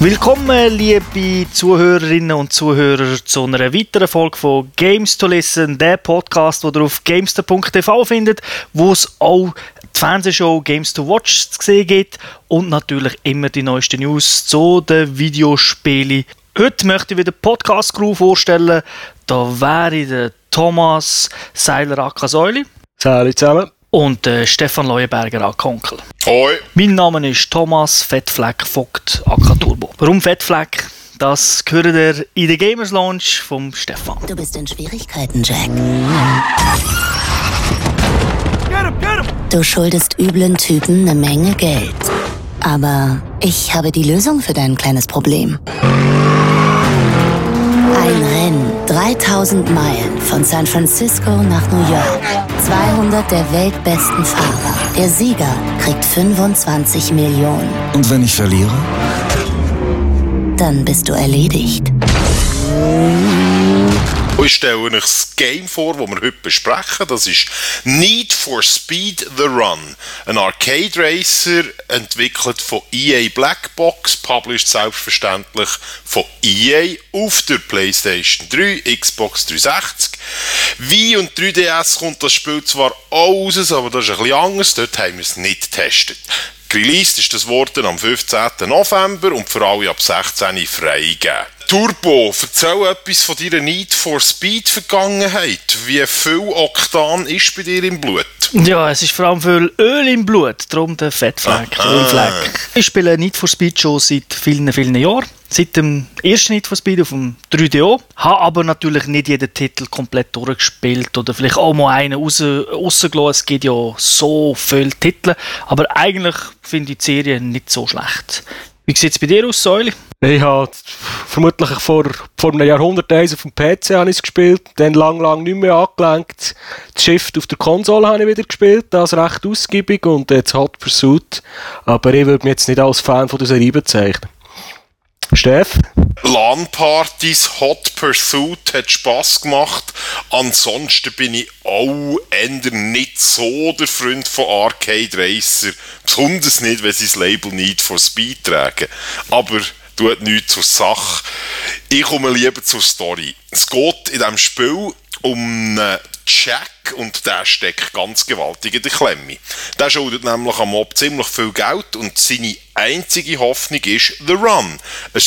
Willkommen, liebe Zuhörerinnen und Zuhörer, zu einer weiteren Folge von Games to Listen, der Podcast, den ihr auf gamester.tv findet, wo es auch die Fernsehshow Games to Watch zu sehen gibt und natürlich immer die neuesten News zu den Videospielen. Heute möchte ich wieder Podcast Crew vorstellen. Da wäre der Thomas Seiler-Akasäuli. Salut zusammen und äh, Stefan Leuenberger an Konkel. Hoi. Mein Name ist Thomas Fettfleck Vogt AK Turbo. Warum Fettfleck? Das gehört ihr in der Gamers Lounge vom Stefan. Du bist in Schwierigkeiten, Jack. Du schuldest üblen Typen eine Menge Geld. Aber ich habe die Lösung für dein kleines Problem. Ein Rennen, 3000 Meilen von San Francisco nach New York. 200 der weltbesten Fahrer. Der Sieger kriegt 25 Millionen. Und wenn ich verliere? Dann bist du erledigt. Ich stelle euch das Game vor, das wir heute besprechen. Das ist Need for Speed The Run. Ein Arcade Racer, entwickelt von EA Blackbox, published selbstverständlich von EA auf der PlayStation 3, Xbox 360. Wie und 3DS kommt das Spiel zwar auch raus, aber das ist ein bisschen anders. Dort haben wir es nicht getestet. Released ist das Wort am 15. November und für alle ab 16 freigegeben. Turbo, erzähl etwas von deiner Need for Speed Vergangenheit. Wie viel Oktan ist bei dir im Blut? Ja, es ist vor allem viel Öl im Blut, darum der Fettfleck, der Ölfleck. Ich spiele Need for Speed schon seit vielen, vielen Jahren. Seit dem ersten Need for Speed auf dem 3DO. Habe aber natürlich nicht jeden Titel komplett durchgespielt oder vielleicht auch mal einen raus, rausgelassen. Es gibt ja so viele Titel. Aber eigentlich finde ich die Serie nicht so schlecht. Wie sieht es bei dir aus, Säule? Ich habe vermutlich vor, vor einem Jahrhundert auf dem PC habe gespielt, dann lang, lang nicht mehr angelenkt. Das Shift auf der Konsole habe ich wieder gespielt, das recht ausgiebig und jetzt Hot Pursuit. Aber ich würde mich jetzt nicht als Fan von der Serie bezeichnen. Steff? LAN-Partys, Hot Pursuit hat Spass gemacht. Ansonsten bin ich auch eher nicht so der Freund von Arcade Racer. Besonders nicht, wenn sie das Label Need for Speed tragen. Aber tut nichts zur Sache. Ich komme lieber zur Story. Es geht in diesem Spiel um einen Jack und der steckt ganz gewaltig in der Klemme. Der schuldet nämlich am Mob ziemlich viel Geld und seine einzige Hoffnung ist The Run. Ein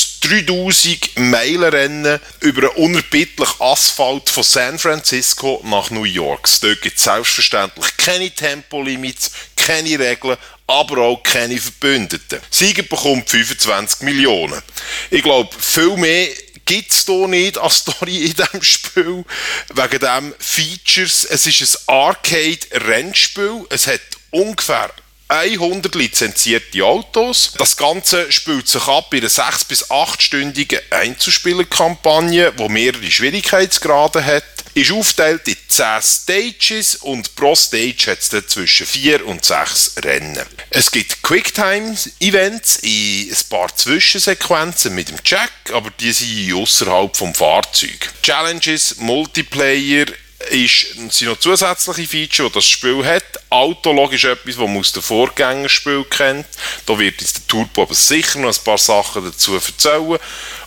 3000 Meilen Rennen über einen unerbittlichen Asphalt von San Francisco nach New York. Dort gibt es selbstverständlich keine Tempolimits, keine Regeln, aber auch keine Verbündeten. Sieger bekommt 25 Millionen. Ich glaube, viel mehr gibt es hier nicht als Story in diesem Spiel. Wegen dem Features. Es ist ein Arcade-Rennspiel. Es hat ungefähr 100 lizenzierte Autos. Das Ganze spielt sich ab in einer 6- bis 8-stündigen Einzuspielerkampagne, die mehrere Schwierigkeitsgrade hat ist aufgeteilt in 10 Stages und pro Stage hat es zwischen 4 und 6 Rennen. Es gibt Quicktime-Events in ein paar Zwischensequenzen mit dem Jack, aber die sind außerhalb vom Fahrzeug. Challenges, Multiplayer, ist, sind noch zusätzliche Features, die das Spiel hat. Autolog ist etwas, das man aus dem Vorgängerspiel kennt. Da wird jetzt der Turbo aber sicher noch ein paar Sachen dazu erzählen.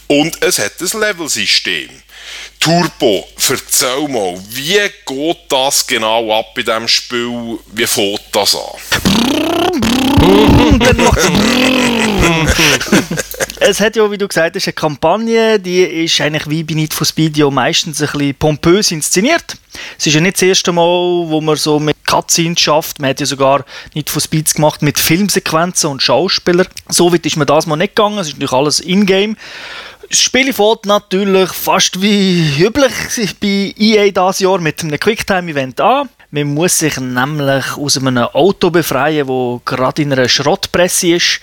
Und es hat ein Level-System. Turbo, erzähl mal, wie geht das genau ab in diesem Spiel? Wie fängt das an? Es hat ja, wie du gesagt hast, eine Kampagne, die ist eigentlich wie bei Need for Speed ja meistens ein bisschen pompös inszeniert. Es ist ja nicht das erste Mal, wo man so mit Cutscenes schafft. Man hat ja sogar Need for Speeds gemacht mit Filmsequenzen und Schauspielern. So weit ist mir das mal nicht gegangen. Es ist natürlich alles in-game. Das Spiel fängt natürlich fast wie üblich bei EA dieses Jahr mit einem Quicktime-Event an. Man muss sich nämlich aus einem Auto befreien, wo gerade in einer Schrottpresse ist,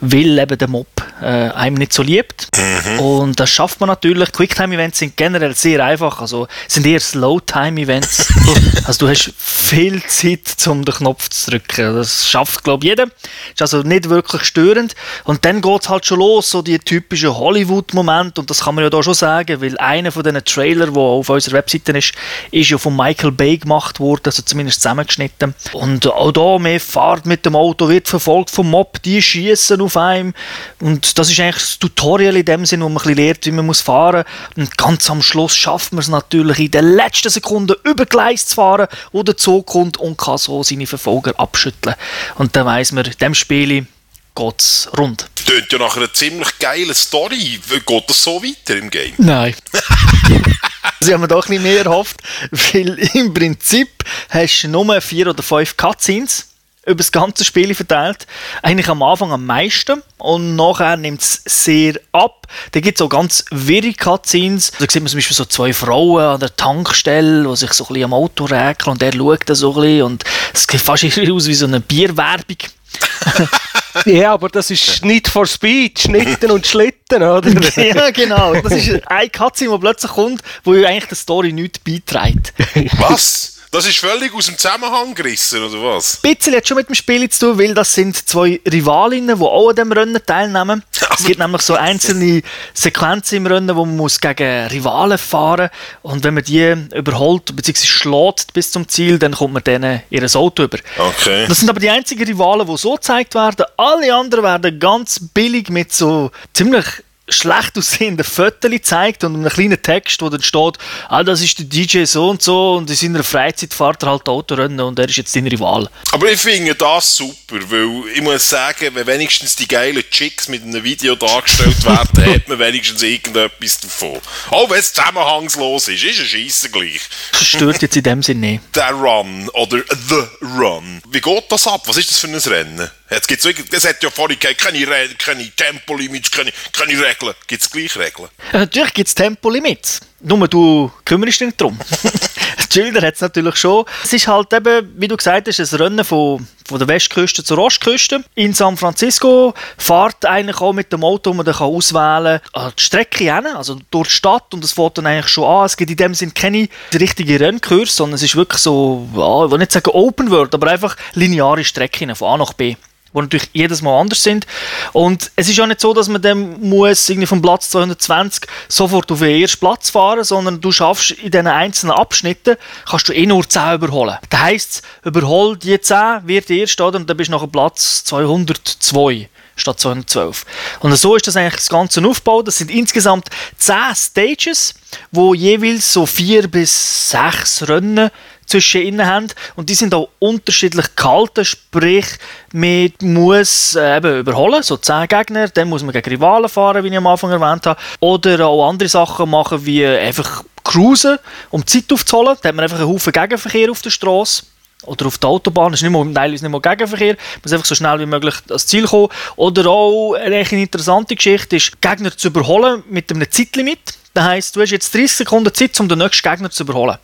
weil eben der Mob äh, einem nicht so liebt. Mhm. Und das schafft man natürlich. Quicktime-Events sind generell sehr einfach, also sind eher Slow-Time-Events. also du hast viel Zeit, um den Knopf zu drücken. Das schafft, glaube ich, jeder. Ist also nicht wirklich störend. Und dann geht es halt schon los, so die typischen Hollywood-Momente. Und das kann man ja da schon sagen, weil einer von diesen Trailern, der auf unserer Webseite ist, ist ja von Michael Bay gemacht worden also zumindest zusammengeschnitten. Und auch da mehr Fahrt mit dem Auto wird verfolgt vom Mob, die schießen auf einem und das ist eigentlich das Tutorial in dem Sinn, wo man ein bisschen lernt, wie man muss fahren muss. Und ganz am Schluss schafft man es natürlich in den letzten Sekunden über Gleis zu fahren, wo der Zug kommt und kann so seine Verfolger abschütteln. Und dann weiss man, in diesem Spiel geht es rund. Tönt ja nach einer ziemlich geilen Story. Geht das so weiter im Game? Nein. Sie haben mir doch ein mehr erhofft, weil im Prinzip hast du nur vier oder fünf Cutscenes über das ganze Spiel verteilt. Eigentlich am Anfang am meisten und nachher nimmt es sehr ab. Da gibt es auch ganz wirre Cutscenes. Da sieht man zum Beispiel so zwei Frauen an der Tankstelle, die sich so ein bisschen am Auto räkeln und er schaut da so ein bisschen und es sieht fast aus wie so eine Bierwerbung. ja, aber das ist nicht for Speed, Schnitten und Schlitten, oder? ja, genau. Das ist ein Cutscene, der plötzlich kommt, wo eigentlich der Story nichts beiträgt. Was? Das ist völlig aus dem Zusammenhang gerissen, oder was? Ein bisschen hat schon mit dem Spiel zu tun, weil das sind zwei Rivalinnen, die auch an diesem Rennen teilnehmen. es gibt nämlich so einzelne Sequenzen im Rennen, wo man muss gegen Rivalen fahren muss. Und wenn man die überholt bzw. schlägt bis zum Ziel, dann kommt man denen ihr Auto über. Okay. Das sind aber die einzigen Rivalen, die so gezeigt werden. Alle anderen werden ganz billig mit so ziemlich schlecht aussehenden Fotos zeigt und einem kleinen Text, wo dann steht, ah, das ist der DJ so und so und in seiner Freizeit fährt er halt Autorennen und er ist jetzt dein Rival. Aber ich finde das super, weil ich muss sagen, wenn wenigstens die geilen Chicks mit einem Video dargestellt werden, hat man wenigstens irgendetwas davon. Auch wenn es zusammenhangslos ist, ist es scheisse gleich. Das stört jetzt in dem Sinne nicht. Der Run oder The Run. Wie geht das ab? Was ist das für ein Rennen? Jetzt gibt's wirklich, es hat ja vorhin keine, keine Tempolimits, keine, keine Regeln. Gibt es gleich Regeln? natürlich gibt es Tempolimits. Nur du kümmerst dich nicht darum. Schilder hat es natürlich schon. Es ist halt eben, wie du gesagt hast, ein Rennen von, von der Westküste zur Ostküste. In San Francisco fährt eigentlich auch mit dem Auto, wo man dann auswählen kann, die Strecke hin, also durch die Stadt und es fährt dann eigentlich schon an. Es gibt in dem Sinne keine richtige Rennkurs, sondern es ist wirklich so, ja, ich will nicht sagen Open World, aber einfach lineare Strecken von A nach B die natürlich jedes Mal anders sind. Und es ist ja nicht so, dass man dann muss irgendwie vom Platz 220 sofort auf den ersten Platz fahren, sondern du schaffst in diesen einzelnen Abschnitten, kannst du eh nur 10 überholen. Das heisst, überhol die 10, wird erst, oder? Und dann bist du nach Platz 202 statt 212. Und so ist das eigentlich das Ganze aufgebaut. Das sind insgesamt 10 Stages, wo jeweils so 4 bis 6 Rennen zwischen ihnen haben. Und die sind auch unterschiedlich gehalten, sprich, man muss äh, eben überholen, so 10 Gegner, dann muss man gegen Rivalen fahren, wie ich am Anfang erwähnt habe. Oder auch andere Sachen machen, wie einfach cruisen, um Zeit aufzuholen. Da hat man einfach einen Haufen Gegenverkehr auf der Straße oder auf der Autobahn, das ist nicht mal, teilweise nicht mal Gegenverkehr, man muss einfach so schnell wie möglich ans Ziel kommen. Oder auch eine interessante Geschichte ist, Gegner zu überholen mit einem Zeitlimit. Das heisst, du hast jetzt 30 Sekunden Zeit, um den nächsten Gegner zu überholen.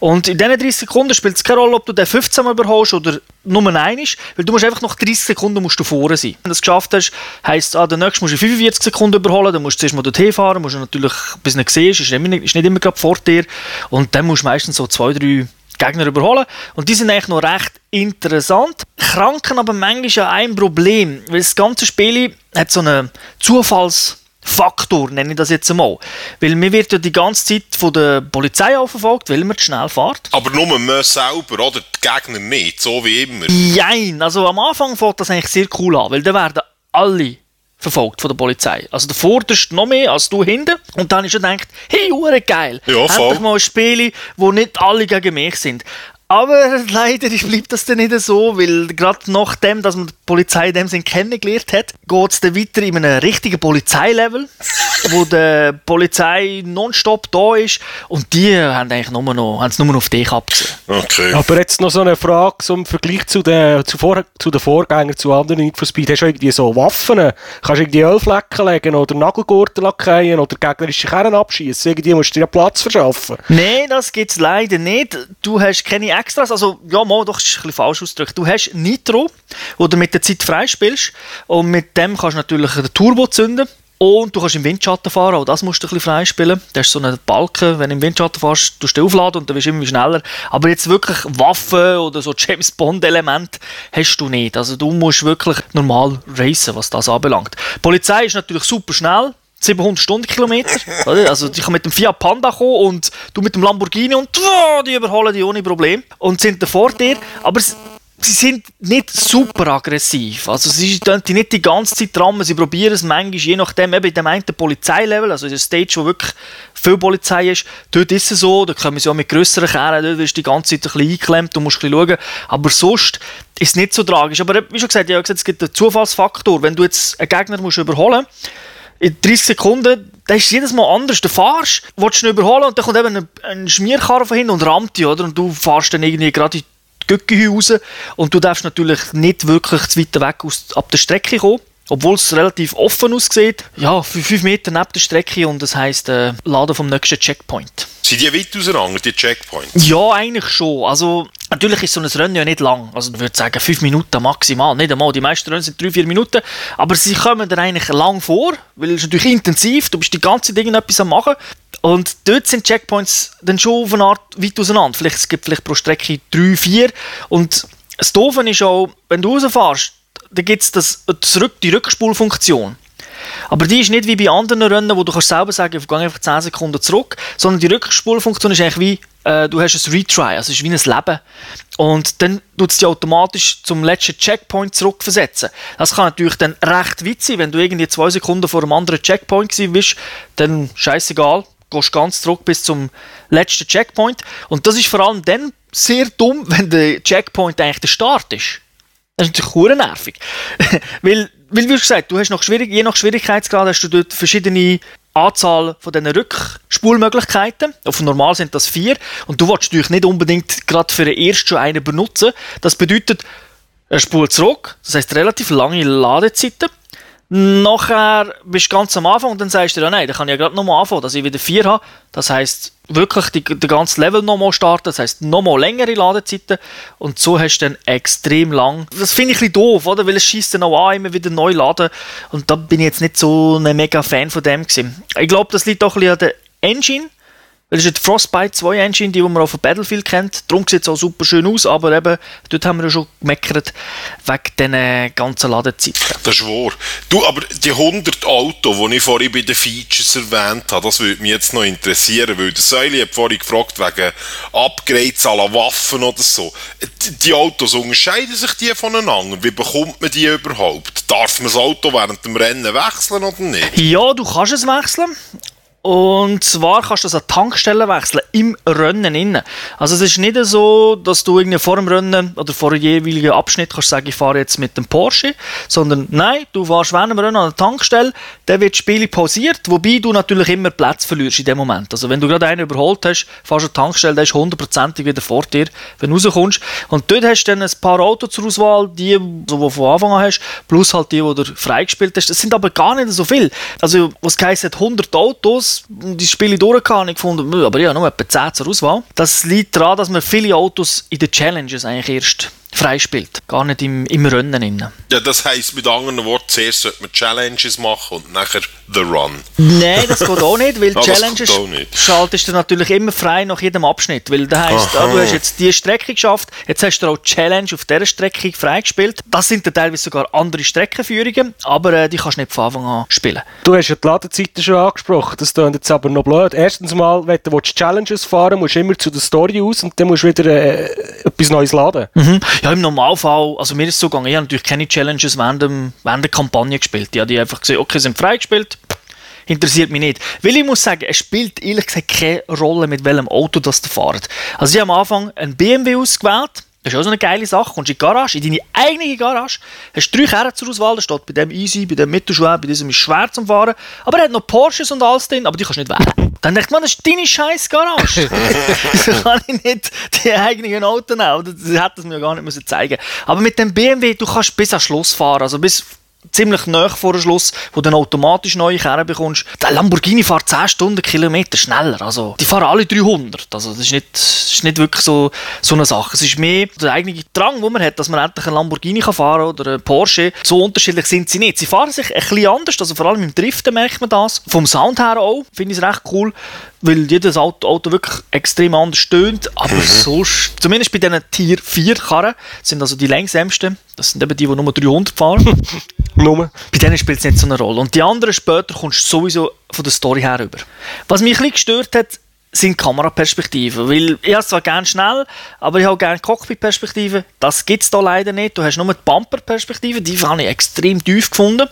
Und in diesen 30 Sekunden spielt es keine Rolle, ob du den 15 Mal überholst oder nur einen ist, weil du musst einfach nach 30 Sekunden musst du vorne sein. Wenn du das geschafft hast, heisst ah, den nächsten musst du 45 Sekunden überholen, dann musst du zuerst mal dorthin fahren, musst du natürlich, bis du ihn siehst, ist, nicht, ist nicht immer gerade vor dir. Und dann musst du meistens so zwei, drei Gegner überholen. Und die sind eigentlich noch recht interessant. Kranken aber manchmal an ein Problem, weil das ganze Spiel hat so einen Zufallsfaktor, nenne ich das jetzt einmal. Weil mir wird ja die ganze Zeit von der Polizei auch verfolgt, weil man zu schnell fährt. Aber nur man selber, oder? Die Gegner nicht, so wie immer. Nein, also am Anfang fängt das eigentlich sehr cool an, weil da werden alle verfolgt von der Polizei. Also der Vorderste noch mehr als du hinten. Und dann ist er gedacht, hey, hure geil. Ja, voll. Endlich mal ein Spiel, wo nicht alle gegen mich sind. Aber leider bleibt das dann nicht so, weil gerade nachdem, dass man die Polizei in dem Sinn kennengelernt hat, geht es dann weiter in einem richtigen Polizeilevel, wo die Polizei nonstop da ist und die haben eigentlich nur noch, haben es nur noch auf dich abgesehen. Okay. Aber jetzt noch so eine Frage zum Vergleich zu den, zu, vor, zu den Vorgängern, zu anderen Need for Speed. Hast du irgendwie so Waffen? Kannst du irgendwie Ölflecken legen oder Nagelgurte lackieren oder gegnerische Kerne abschießen? Irgendwie musst du dir ja Platz verschaffen. Nein, das gibt es leider nicht. Du hast keine Extras, also ja, mal, doch, das ist ein bisschen falsch ausgedrückt. Du hast Nitro, wo du mit der Zeit freispielst und mit dem kannst du natürlich den Turbo zünden. Und du kannst im Windschatten fahren, auch das musst du ein bisschen freispielen. Das ist so ein Balken, wenn du im Windschatten fährst, tust du aufladen und dann wirst du immer schneller. Aber jetzt wirklich Waffen oder so James Bond-Element hast du nicht. Also du musst wirklich normal racen, was das anbelangt. Die Polizei ist natürlich super schnell. 700 Stundenkilometer. Also die kann mit dem Fiat Panda kommen und du mit dem Lamborghini und oh, die überholen die ohne Problem und sind da vor dir. Aber sie sind nicht super aggressiv. Also sie sind nicht die ganze Zeit dran, sie probieren es manchmal, je nachdem, eben in dem einen Polizeilevel, also in der Stage, wo wirklich viel Polizei ist, dort ist es so, da können sie auch mit grösseren Kehren, dort wirst du die ganze Zeit ein bisschen eingeklemmt, du musst ein bisschen schauen, aber sonst ist es nicht so tragisch. Aber wie schon gesagt, ich habe gesagt, es gibt einen Zufallsfaktor, wenn du jetzt einen Gegner musst überholen in 30 Sekunden, da ist jedes Mal anders. Du fahrst, willst du ihn überholen und dann kommt eben ein, ein Schmierkarren von hinten und rammt dich, oder? Und du fahrst dann irgendwie gerade in Göcki raus und du darfst natürlich nicht wirklich zu weit weg aus, ab der Strecke kommen. Obwohl es relativ offen aussieht. Ja, für 5 Meter neben der Strecke und das heisst äh, Laden vom nächsten Checkpoint. Sind die weit auseinander, die Checkpoints? Ja, eigentlich schon. Also, natürlich ist so ein Rennen ja nicht lang. Also, ich würde sagen, 5 Minuten maximal. Nicht einmal. Die meisten Rennen sind 3-4 Minuten. Aber sie kommen dann eigentlich lang vor, weil es ist natürlich intensiv. Du bist die ganze Zeit etwas am machen. Und dort sind Checkpoints dann schon auf eine Art weit auseinander. Vielleicht, es gibt vielleicht pro Strecke 3, 4. Und das Doofe ist auch, wenn du rausfährst, dann gibt es die Rückspulfunktion. Aber die ist nicht wie bei anderen Rennen, wo du kannst selber sagen, ich gehe einfach 10 Sekunden zurück, sondern die Rückspulfunktion ist eigentlich wie, äh, du hast ein Retry, also es ist wie ein Leben. Und dann tut es dich automatisch zum letzten Checkpoint zurückversetzen. Das kann natürlich dann recht weit sein, wenn du irgendwie zwei Sekunden vor einem anderen Checkpoint bist, dann scheißegal, gehst ganz zurück bis zum letzten Checkpoint. Und das ist vor allem dann sehr dumm, wenn der Checkpoint eigentlich der Start ist. Das ist natürlich nervig. weil, weil, wie gesagt, du hast noch schwierig, je nach Schwierigkeitsgrad hast du dort verschiedene Anzahl von diesen Rückspulmöglichkeiten. Auf normal sind das vier. Und du willst natürlich nicht unbedingt gerade für den ersten schon einen benutzen. Das bedeutet, er spult zurück. Das heißt relativ lange Ladezeiten. Nachher bist du ganz am Anfang und dann sagst du, ja nein, dann kann ich ja gerade nochmal anfangen, dass ich wieder vier habe. Das heisst, wirklich die, die ganze Level nochmal starten, das heisst, nochmal längere Ladezeiten und so hast du dann extrem lang. Das finde ich ein bisschen doof, oder? Weil es schießt dann auch an, immer wieder neu laden und da bin ich jetzt nicht so ein mega Fan von dem gewesen. Ich glaube, das liegt auch ein bisschen an der Engine, weil es ist die Frostbite 2 Engine, die, die man auf dem Battlefield kennt. Darum sieht es auch super schön aus, aber eben, dort haben wir ja schon gemeckert, wegen diesen ganzen Ladezeiten. Das ist wahr. Du, aber die 100 Autos, die ich vorhin bei den Features erwähnt habe, das würde mich jetzt noch interessieren, weil der Säule hat vorhin gefragt, wegen Upgrades la Waffen oder so. Die Autos unterscheiden sich die voneinander? Wie bekommt man die überhaupt? Darf man das Auto während dem Rennen wechseln oder nicht? Ja, du kannst es wechseln. Und zwar kannst du das an Tankstellen wechseln, im Rennen innen. Also es ist nicht so, dass du irgendwie vor dem Rennen oder vor jeweiligen Abschnitt kannst sagen, ich fahre jetzt mit dem Porsche, sondern nein, du fährst während dem Rennen an der Tankstelle, dann wird das Spiel pausiert, wobei du natürlich immer Platz verlierst in dem Moment. Also wenn du gerade einen überholt hast, fährst du an die Tankstelle, dann ist hundertprozentig wieder vor dir, wenn du rauskommst. Und dort hast du dann ein paar Autos zur Auswahl, die, die du von Anfang an hast, plus halt die, die du freigespielt hast. Das sind aber gar nicht so viel. Also was heisst 100 Autos, Autos die Spiele durchgehauen. Ich gefunden, aber ja, nur etwa 10 zur Auswahl. Das liegt daran, dass man viele Autos in den Challenges eigentlich erst freispielt. Gar nicht im, im Rennen. Innen. Ja, das heisst mit anderen Worten, zuerst sollte man Challenges machen und nachher The Run. Nein, das geht auch nicht, weil ah, Challenges schaltest du natürlich immer frei nach jedem Abschnitt. Weil das heisst, ah, du hast jetzt diese Strecke geschafft, jetzt hast du auch Challenge auf dieser Strecke freigespielt. Das sind dann teilweise sogar andere Streckenführungen, aber äh, die kannst du nicht von Anfang an spielen. Du hast ja die Ladezeiten schon angesprochen, das klingt jetzt aber noch blöd. Erstens mal, wenn du Challenges fahren musst du immer zu der Story aus und dann musst du wieder äh, etwas Neues laden. Mhm. Ja, im Normalfall, also mir ist es so gegangen, ich habe natürlich keine Challenges während, dem, während der Kampagne gespielt. Ich habe einfach gesehen, okay, sind freigespielt, interessiert mich nicht. Weil ich muss sagen, es spielt ehrlich gesagt keine Rolle, mit welchem Auto das du fahrt. Also ich habe am Anfang einen BMW ausgewählt, das ist auch so eine geile Sache. Kommst in die Garage, in deine eigene Garage, hast drei Kerne zur Auswahl, da steht bei dem easy, bei dem mittelschwer, bei diesem ist schwer zum Fahren. Aber er hat noch Porsches und alles drin, aber die kannst du nicht wählen. Dann denkt man, das ist deine scheiß Garage. so kann ich nicht die eigenen Autos nehmen. Das hätte es mir gar nicht müssen zeigen Aber mit dem BMW, du kannst bis ans Schluss fahren. Also bis ziemlich nah vor dem Schluss, wo du dann automatisch neue Kerne bekommst. Der Lamborghini fährt 10 Stundenkilometer schneller. Also, die fahren alle 300. Also, das ist nicht, das ist nicht wirklich so, so eine Sache. Es ist mehr der eigene Drang, den man hat, dass man endlich einen Lamborghini kann fahren oder einen Porsche. So unterschiedlich sind sie nicht. Sie fahren sich ein bisschen anders, also vor allem im Driften merkt man das. Vom Sound her auch, finde ich es recht cool weil jedes Auto, Auto wirklich extrem anders stöhnt, aber mhm. sonst, zumindest bei diesen Tier 4 Karren, sind also die längsamsten, das sind eben die, die nur 300 fahren. nur. Bei denen spielt es nicht so eine Rolle. Und die anderen später kommst du sowieso von der Story her rüber. Was mich ein bisschen gestört hat, sind Kameraperspektiven. Weil ich habe zwar gerne schnell, aber ich habe gerne Cockpit-Perspektiven. Das gibt es da leider nicht. Du hast nur die Bumper-Perspektive, die habe ich extrem tief gefunden.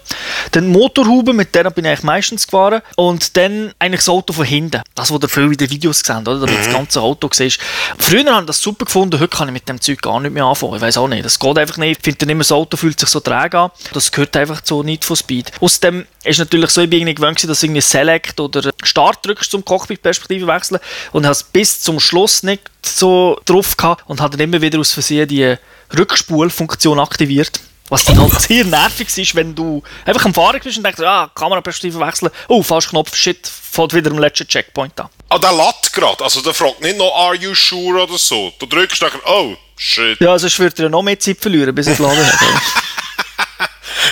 Dann Motorhaube, mit der bin ich eigentlich meistens gefahren. Und dann eigentlich das Auto von hinten. Das, was ihr viel in den Videos gesehen oder? Damit das ganze Auto siehst. Früher habe ich das super gefunden, heute kann ich mit dem Zeug gar nicht mehr anfangen. Ich weiß auch nicht. Das geht einfach nicht. Ich finde immer, das Auto fühlt sich so träge an. Das gehört einfach zu Need for Speed. Außerdem ist natürlich so, ich bin irgendwie gewöhnt, dass irgendwie Select oder Start drückst zum Cockpit-Perspektive wechseln und habe es bis zum Schluss nicht so drauf gehabt und habe dann immer wieder aus Versehen die Rückspulfunktion aktiviert. Was dann halt sehr nervig ist, wenn du einfach am Fahren bist und denkst, ah, Kameraperspektive wechseln, oh, falsch Knopf, shit, fällt wieder am letzten Checkpoint an. Ah, der lädt gerade. Also der fragt nicht noch, are you sure oder so. Du drückst dann, oh, shit. Ja, sonst würde er noch mehr Zeit verlieren, bis er geladen hat.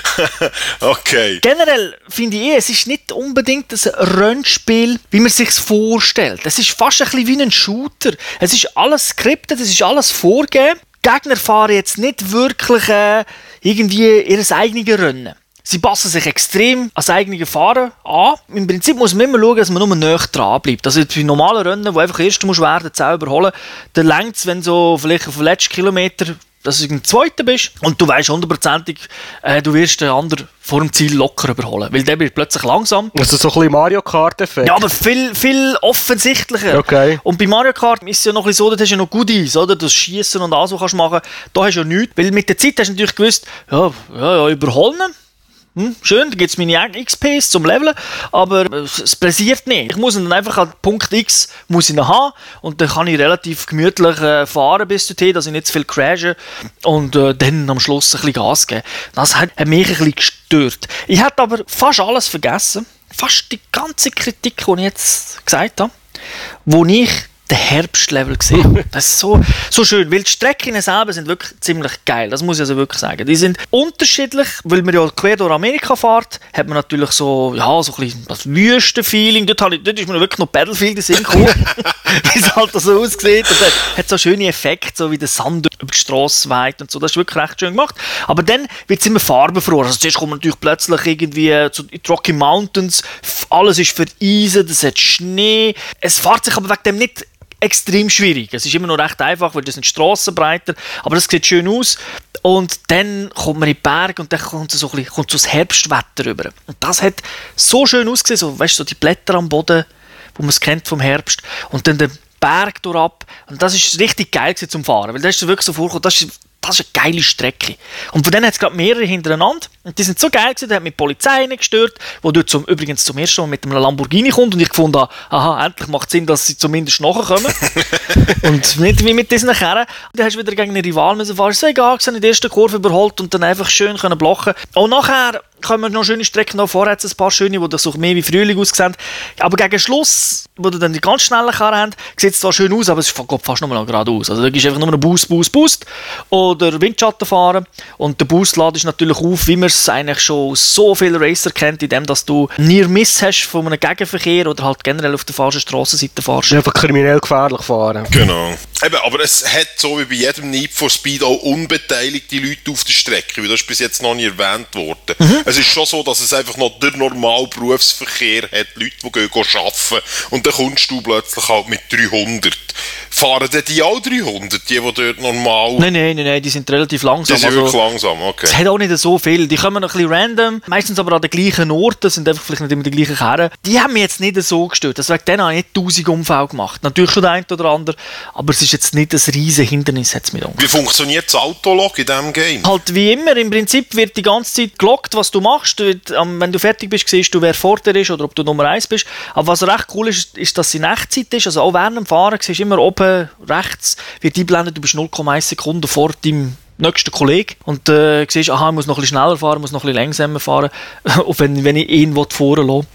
okay. Generell finde ich, eh, es ist nicht unbedingt ein Rennspiel, wie man sich vorstellt. Es ist fast ein bisschen wie ein Shooter. Es ist alles skriptet, es ist alles vorgegeben. Die Gegner fahren jetzt nicht wirklich äh, irgendwie ihr eigenes Rennen. Sie passen sich extrem an das eigene Fahren an. Im Prinzip muss man immer schauen, dass man nur näher dran bleibt. Also bei normalen Rennen, wo einfach erst musst werden, selber holen, dann längt es, wenn so vielleicht auf den letzten Kilometer dass du ein Zweiter bist und du weißt hundertprozentig, äh, du wirst den anderen vor dem Ziel locker überholen, weil der wird plötzlich langsam. Also so ein bisschen Mario Kart-Effekt? Ja, aber viel, viel offensichtlicher. Okay. Und bei Mario Kart ist es ja noch ein bisschen so, da hast du ja noch Goodies, oder? Das Schießen und alles, was kannst du machen. Da hast du ja nichts, weil mit der Zeit hast du natürlich gewusst, ja, ja, ja überholen hm, schön, da gibt es meine XPs zum Leveln, aber es passiert nicht. Ich muss dann einfach an Punkt X muss ich haben und dann kann ich relativ gemütlich äh, fahren bis dorthin, dass ich nicht zu viel crashe und äh, dann am Schluss ein bisschen Gas geben. Das hat, hat mich ein bisschen gestört. Ich hatte aber fast alles vergessen, fast die ganze Kritik, die ich jetzt gesagt habe, wo ich den Herbstlevel gesehen. Das ist so, so schön, weil die Strecken selber sind wirklich ziemlich geil, das muss ich also wirklich sagen. Die sind unterschiedlich, weil man ja quer durch Amerika fährt, hat man natürlich so, ja, so ein bisschen das Wüstenfeeling, dort, ich, dort ist mir wirklich noch Battlefield in Sinn gekommen, wie es halt so aussieht. Und hat, hat so schöne Effekte, so wie der Sand über die Straße weht und so, das ist wirklich recht schön gemacht. Aber dann wird es immer farbenfroher, also zuerst kommt man natürlich plötzlich irgendwie zu die Rocky Mountains, alles ist vereisen, es hat Schnee, es fährt sich aber wegen dem nicht extrem schwierig. Es ist immer noch recht einfach, weil das sind Straßen breiter, aber das sieht schön aus. Und dann kommt man in die Berge und dann kommt so, ein bisschen, kommt so das Herbstwetter rüber. Und das hat so schön ausgesehen, so, weißt, so die Blätter am Boden, wo man es kennt vom Herbst. Und dann der Berg durchab. Und das ist richtig geil zum Fahren, weil das ist wirklich so vorgekommen, das ist eine geile Strecke. Und von denen hat es gerade mehrere hintereinander. Und die sind so geil gewesen, der hat mit die Polizei gestört, wo dort zum, übrigens zum ersten Mal mit einem Lamborghini kommt und ich gefunden habe, aha, endlich macht es Sinn, dass sie zumindest nachkommen. und nicht wie mit diesen Kerren. Dann hast du wieder gegen einen Rival müssen fahren. Es war egal, in der ersten Kurve überholt und dann einfach schön können blocken. Auch nachher kommen noch schöne Strecken noch vorher ein paar schöne, die so mehr wie Frühling aussehen. Aber gegen Schluss, wo du dann die ganz schnellen Karren hast, sieht es zwar schön aus, aber es geht fast nur noch geradeaus. Also da gibst du einfach nur einen Boost, Boost, Boost oder Windschatten fahren und der Boost ladest natürlich auf, wie man es eigentlich schon so viele Racer kennt, indem dass du nie Miss hast von einem Gegenverkehr oder halt generell auf der falschen Strassenseite fahrst. Einfach kriminell gefährlich fahren. Genau. Eben, aber es hat so wie bei jedem Need for Speed auch unbeteiligte Leute auf der Strecke, wie das ist bis jetzt noch nie erwähnt worden. Mhm. Es ist schon so, dass es einfach noch der normale Berufsverkehr hat, Leute, die gehen, arbeiten und dann kommst du plötzlich halt mit 300. Fahren denn die auch 300, die, die dort normal... Nein, nein, nein, nein die sind relativ langsam. Die sind also, wirklich langsam, okay. Es hat auch nicht so viel. Die kommen ein bisschen random, meistens aber an den gleichen Orten, sind einfach vielleicht nicht immer die gleichen Kerren. Die haben mich jetzt nicht so gestört. Deswegen denen habe ich nicht 1000 Unfälle gemacht. Natürlich schon der eine oder andere, aber es ist jetzt nicht ein riesiges Hindernis. Hat's mit Wie funktioniert das Autolog in diesem Game? Halt wie immer, im Prinzip wird die ganze Zeit gelockt, was du machst. Wenn du fertig bist, siehst du, wer vor dir ist oder ob du Nummer 1 bist. Aber was recht cool ist, ist, dass sie Echtzeit ist. Also auch während dem Fahren siehst du immer oben rechts, wird einblendet, du bist 0,1 Sekunden vor deinem nächsten Kollegen und äh, siehst, aha, ich muss noch ein bisschen schneller fahren, muss noch ein bisschen langsamer fahren, auch wenn, wenn ich ihn fahren lasse.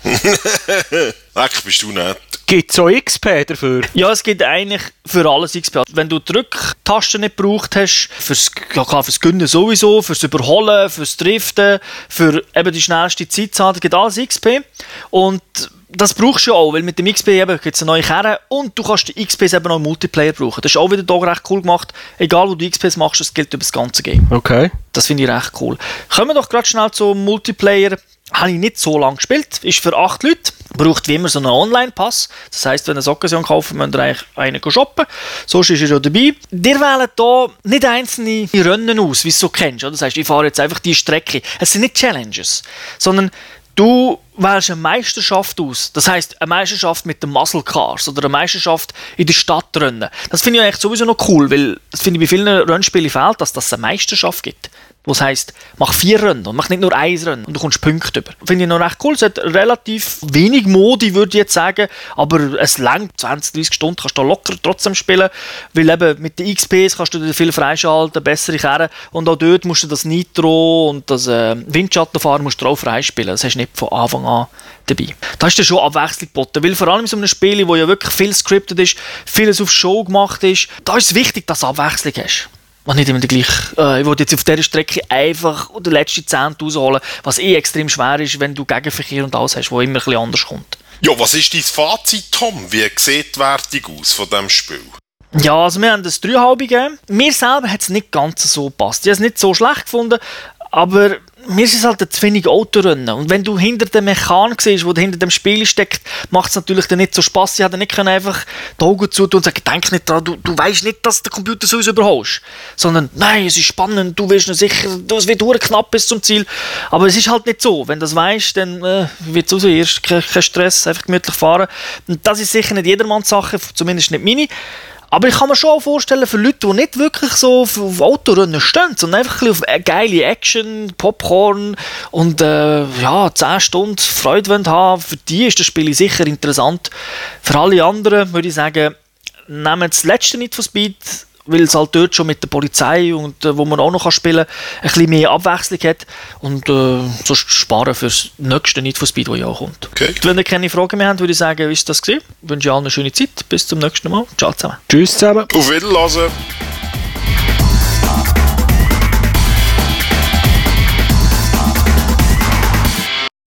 Leck, bist du nett. Gibt es auch XP dafür? Ja, es gibt eigentlich für alles XP. Wenn du die Rücktasten nicht gebraucht hast, fürs, ja, fürs Gönnen sowieso, fürs Überholen, fürs Driften, für eben die schnellste Zeitzahl, gibt alles XP. Und das brauchst du ja auch, weil mit dem XP gibt es eine neue Kerne und du kannst die XPs eben auch im Multiplayer brauchen. Das ist auch wieder hier recht cool gemacht. Egal wo du XPs machst, das gilt über das ganze Game. Okay. Das finde ich recht cool. Kommen wir doch gerade schnell zum Multiplayer. habe ich nicht so lange gespielt. Ist für acht Leute. Braucht wie immer so einen Online-Pass. Das heisst, wenn ihr eine Occasion kaufen, müsst ihr eigentlich einen shoppen. Sonst ist er ja dabei. Ihr wählt hier nicht einzelne Rennen aus, wie du so kennst. Oder? Das heisst, ich fahre jetzt einfach die Strecke. Es sind nicht Challenges, sondern du wählst eine Meisterschaft aus. Das heisst, eine Meisterschaft mit den Muscle Cars oder eine Meisterschaft in der Stadtrennen. Das finde ich eigentlich sowieso noch cool, weil das finde ich bei vielen Rennspielen fehlt, dass das eine Meisterschaft gibt. Was heisst, mach vier Rennen und mach nicht nur ein Rennen und du kommst Punkte über. Finde ich noch recht cool. Es hat relativ wenig Modi, würde ich jetzt sagen, aber es längt 20, 30 Stunden, kannst du locker trotzdem spielen, weil eben mit den XPs kannst du dir viel freischalten, bessere Kehren und auch dort musst du das Nitro und das äh, Windschattenfahren musst du auch freispielen. Das hast du nicht von Anfang an dabei. Da ist ja schon Abwechslung geboten, weil vor allem in so einem Spiel, wo ja wirklich viel scripted ist, vieles auf Show gemacht ist, da ist es wichtig, dass du Abwechslung hast. Und nicht immer gleich, äh, ich wollte jetzt auf dieser Strecke einfach den letzten Zehnt rausholen, was eh extrem schwer ist, wenn du Gegenverkehr und alles hast, wo immer ein bisschen anders kommt. Ja, was ist dein Fazit, Tom? Wie sieht die Wertung aus von diesem Spiel? Ja, also wir haben das 3,5 gegeben. Mir selber hat es nicht ganz so gepasst. Ich habe es nicht so schlecht gefunden, aber mir ist es halt zu wenig Autorennen. Und wenn du hinter dem Mechan siehst, der hinter dem Spiel steckt, macht es natürlich dann nicht so Spaß. Sie hätten nicht können einfach die Augen zu und sagen, denk nicht dran, du, du weißt nicht, dass der Computer so überholst. Sondern, nein, es ist spannend, du noch sicher, es wird knapp bis zum Ziel. Aber es ist halt nicht so. Wenn du das weißt, dann äh, wird es raus. Erst kein, kein Stress, einfach gemütlich fahren. Und das ist sicher nicht jedermanns Sache, zumindest nicht meine. Aber ich kann mir schon vorstellen, für Leute, die nicht wirklich so auf, auf Autorennen stehen, sondern einfach ein auf geile Action, Popcorn und äh, ja, 10 Stunden Freude wollen haben, für die ist das Spiel sicher interessant. Für alle anderen würde ich sagen, nehmen das letzte Need for Speed weil es halt dort schon mit der Polizei und äh, wo man auch noch kann spielen kann, ein bisschen mehr Abwechslung hat und äh, so sparen fürs nächste Need for Speed, das ja auch kommt. Okay. Wenn ihr keine Fragen mehr habt, würde ich sagen, ist das gewesen. Ich wünsche allen eine schöne Zeit. Bis zum nächsten Mal. Ciao zusammen. Tschüss zusammen. Auf Wiedersehen.